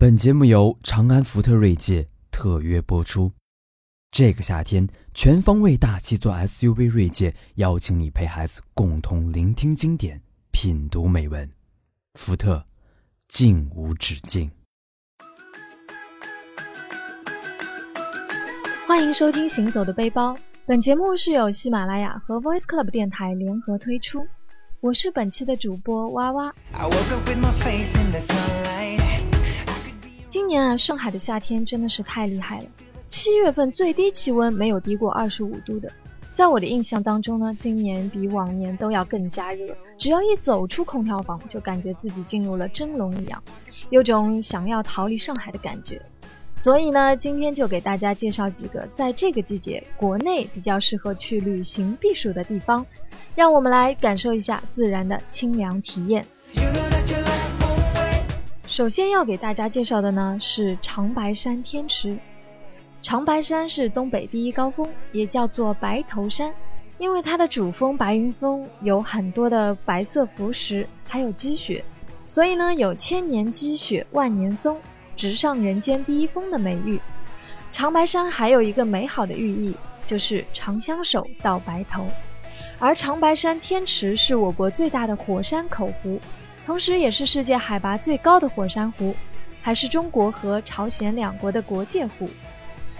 本节目由长安福特锐界特约播出。这个夏天，全方位大气座 SUV 锐界邀请你陪孩子共同聆听经典，品读美文。福特，境无止境。欢迎收听《行走的背包》，本节目是由喜马拉雅和 Voice Club 电台联合推出。我是本期的主播哇哇。今年啊，上海的夏天真的是太厉害了。七月份最低气温没有低过二十五度的，在我的印象当中呢，今年比往年都要更加热。只要一走出空调房，就感觉自己进入了蒸笼一样，有种想要逃离上海的感觉。所以呢，今天就给大家介绍几个在这个季节国内比较适合去旅行避暑的地方，让我们来感受一下自然的清凉体验。首先要给大家介绍的呢是长白山天池。长白山是东北第一高峰，也叫做白头山，因为它的主峰白云峰有很多的白色浮石，还有积雪，所以呢有千年积雪万年松，直上人间第一峰的美誉。长白山还有一个美好的寓意，就是长相守到白头。而长白山天池是我国最大的火山口湖。同时，也是世界海拔最高的火山湖，还是中国和朝鲜两国的国界湖。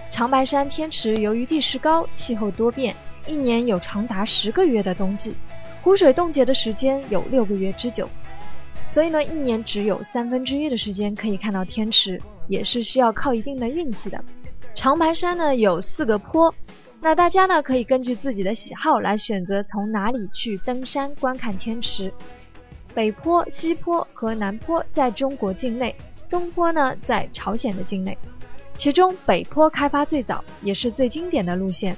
长白山天池由于地势高、气候多变，一年有长达十个月的冬季，湖水冻结的时间有六个月之久，所以呢，一年只有三分之一的时间可以看到天池，也是需要靠一定的运气的。长白山呢有四个坡，那大家呢可以根据自己的喜好来选择从哪里去登山观看天池。北坡、西坡和南坡在中国境内，东坡呢在朝鲜的境内。其中北坡开发最早，也是最经典的路线，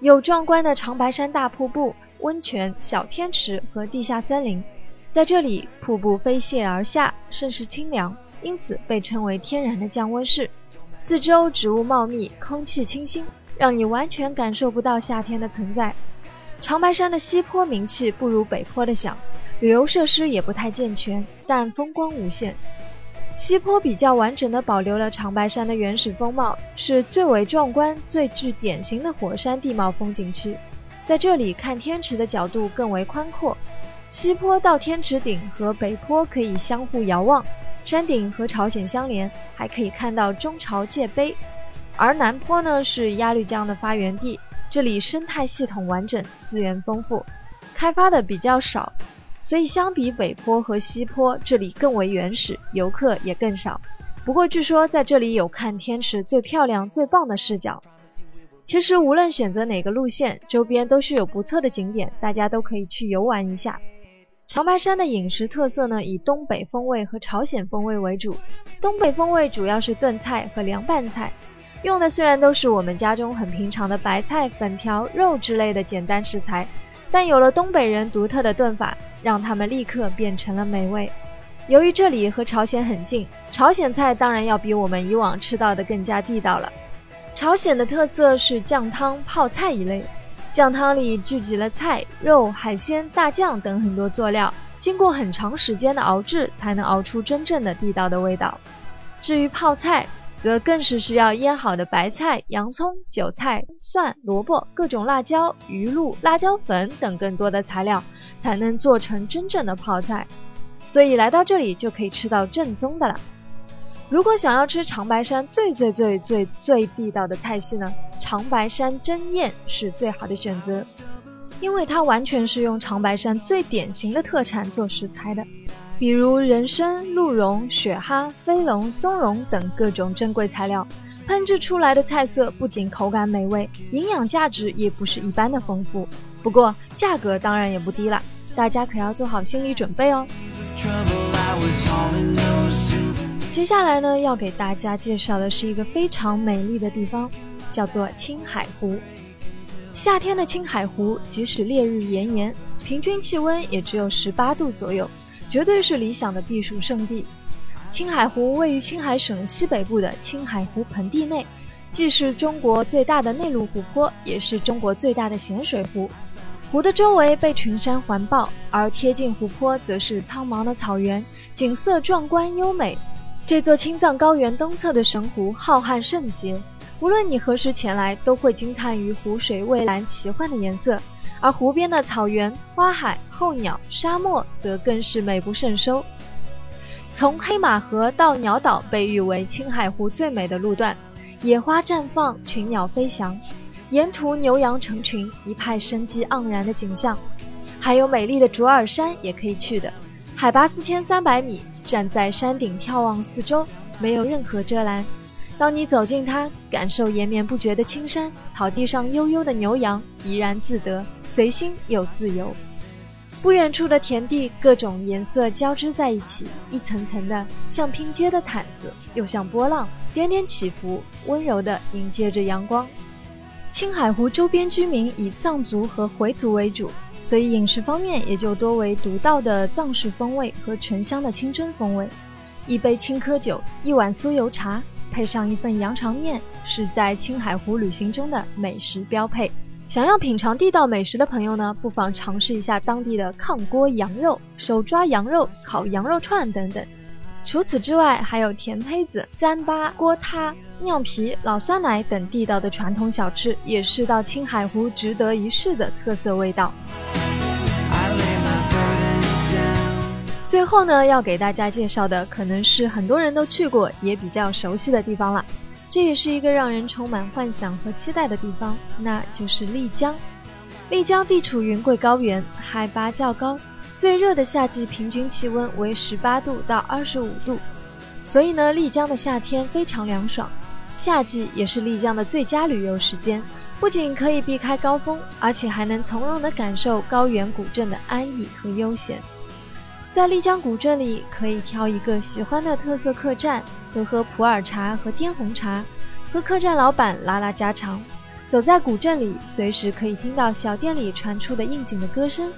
有壮观的长白山大瀑布、温泉、小天池和地下森林。在这里，瀑布飞泻而下，甚是清凉，因此被称为天然的降温室。四周植物茂密，空气清新，让你完全感受不到夏天的存在。长白山的西坡名气不如北坡的响。旅游设施也不太健全，但风光无限。西坡比较完整的保留了长白山的原始风貌，是最为壮观、最具典型的火山地貌风景区。在这里看天池的角度更为宽阔，西坡到天池顶和北坡可以相互遥望，山顶和朝鲜相连，还可以看到中朝界碑。而南坡呢是鸭绿江的发源地，这里生态系统完整，资源丰富，开发的比较少。所以相比北坡和西坡，这里更为原始，游客也更少。不过据说在这里有看天池最漂亮、最棒的视角。其实无论选择哪个路线，周边都是有不错的景点，大家都可以去游玩一下。长白山的饮食特色呢，以东北风味和朝鲜风味为主。东北风味主要是炖菜和凉拌菜，用的虽然都是我们家中很平常的白菜、粉条、肉之类的简单食材。但有了东北人独特的炖法，让他们立刻变成了美味。由于这里和朝鲜很近，朝鲜菜当然要比我们以往吃到的更加地道了。朝鲜的特色是酱汤泡菜一类，酱汤里聚集了菜、肉、海鲜、大酱等很多佐料，经过很长时间的熬制，才能熬出真正的地道的味道。至于泡菜，则更是需要腌好的白菜、洋葱、韭菜、蒜、萝卜、各种辣椒、鱼露、辣椒粉等更多的材料，才能做成真正的泡菜。所以来到这里就可以吃到正宗的了。如果想要吃长白山最最最最最地道的菜系呢，长白山蒸宴是最好的选择，因为它完全是用长白山最典型的特产做食材的。比如人参、鹿茸、雪蛤、飞龙、松茸等各种珍贵材料，烹制出来的菜色不仅口感美味，营养价值也不是一般的丰富。不过价格当然也不低了，大家可要做好心理准备哦。接下来呢，要给大家介绍的是一个非常美丽的地方，叫做青海湖。夏天的青海湖，即使烈日炎炎，平均气温也只有十八度左右。绝对是理想的避暑胜地。青海湖位于青海省西北部的青海湖盆地内，既是中国最大的内陆湖泊，也是中国最大的咸水湖。湖的周围被群山环抱，而贴近湖泊则是苍茫的草原，景色壮观优美。这座青藏高原东侧的神湖浩瀚圣洁，无论你何时前来，都会惊叹于湖水蔚蓝奇幻的颜色。而湖边的草原、花海、候鸟、沙漠则更是美不胜收。从黑马河到鸟岛被誉为青海湖最美的路段，野花绽放，群鸟飞翔，沿途牛羊成群，一派生机盎然的景象。还有美丽的卓尔山也可以去的，海拔四千三百米，站在山顶眺望四周，没有任何遮拦。当你走进它，感受延绵不绝的青山，草地上悠悠的牛羊怡然自得，随心又自由。不远处的田地，各种颜色交织在一起，一层层的像拼接的毯子，又像波浪，点点起伏，温柔地迎接着阳光。青海湖周边居民以藏族和回族为主，所以饮食方面也就多为独到的藏式风味和醇香的清真风味。一杯青稞酒，一碗酥油茶。配上一份羊肠面，是在青海湖旅行中的美食标配。想要品尝地道美食的朋友呢，不妨尝试一下当地的炕锅羊肉、手抓羊肉、烤羊肉串等等。除此之外，还有甜胚子、糌粑、锅塌、酿皮、老酸奶等地道的传统小吃，也是到青海湖值得一试的特色味道。最后呢，要给大家介绍的可能是很多人都去过也比较熟悉的地方了。这也是一个让人充满幻想和期待的地方，那就是丽江。丽江地处云贵高原，海拔较高，最热的夏季平均气温为十八度到二十五度，所以呢，丽江的夏天非常凉爽。夏季也是丽江的最佳旅游时间，不仅可以避开高峰，而且还能从容地感受高原古镇的安逸和悠闲。在丽江古镇里，可以挑一个喜欢的特色客栈，喝喝普洱茶和滇红茶，和客栈老板拉拉家常。走在古镇里，随时可以听到小店里传出的应景的歌声。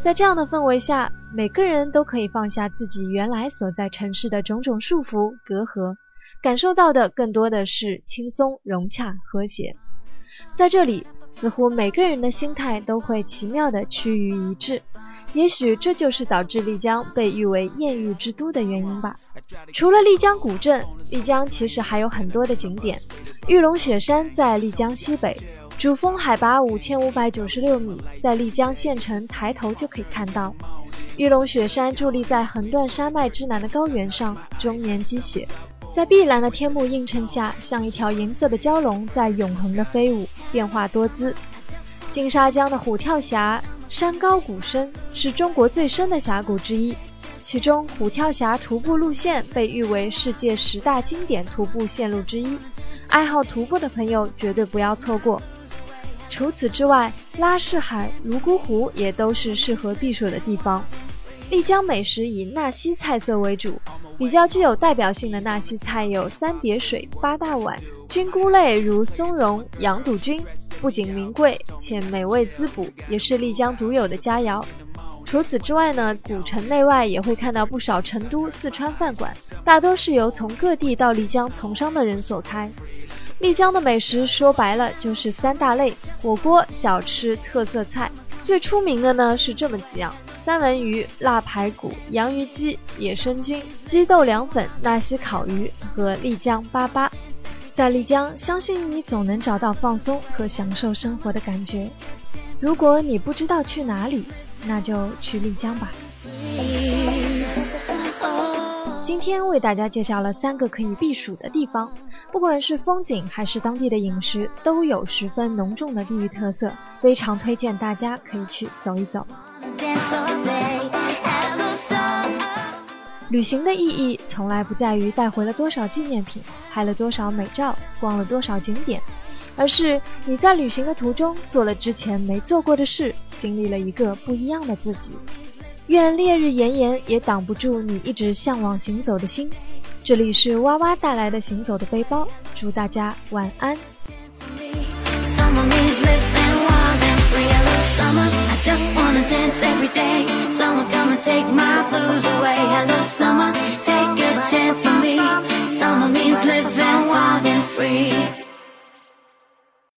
在这样的氛围下，每个人都可以放下自己原来所在城市的种种束缚隔阂，感受到的更多的是轻松、融洽、和谐。在这里，似乎每个人的心态都会奇妙的趋于一致。也许这就是导致丽江被誉为艳遇之都的原因吧。除了丽江古镇，丽江其实还有很多的景点。玉龙雪山在丽江西北，主峰海拔五千五百九十六米，在丽江县城抬头就可以看到。玉龙雪山伫立在横断山脉之南的高原上，终年积雪，在碧蓝的天幕映衬下，像一条银色的蛟龙在永恒的飞舞，变化多姿。金沙江的虎跳峡。山高谷深，是中国最深的峡谷之一。其中，虎跳峡徒步路线被誉为世界十大经典徒步线路之一，爱好徒步的朋友绝对不要错过。除此之外，拉市海、泸沽湖也都是适合避暑的地方。丽江美食以纳西菜色为主，比较具有代表性的纳西菜有三碟水、八大碗。菌菇类如松茸、羊肚菌，不仅名贵且美味滋补，也是丽江独有的佳肴。除此之外呢，古城内外也会看到不少成都、四川饭馆，大多是由从各地到丽江从商的人所开。丽江的美食说白了就是三大类：火锅、小吃、特色菜。最出名的呢是这么几样：三文鱼、腊排骨、洋芋鸡、野生菌、鸡豆凉粉、纳西烤鱼和丽江粑粑。在丽江，相信你总能找到放松和享受生活的感觉。如果你不知道去哪里，那就去丽江吧。今天为大家介绍了三个可以避暑的地方，不管是风景还是当地的饮食，都有十分浓重的地域特色，非常推荐大家可以去走一走。旅行的意义从来不在于带回了多少纪念品拍了多少美照逛了多少景点而是你在旅行的途中做了之前没做过的事经历了一个不一样的自己愿烈日炎炎也挡不住你一直向往行走的心这里是哇哇带来的行走的背包祝大家晚安 summer, I just wanna dance every day. Someone come and take my blues away. Hello, summer, take a chance on me. Summer means living wild and free.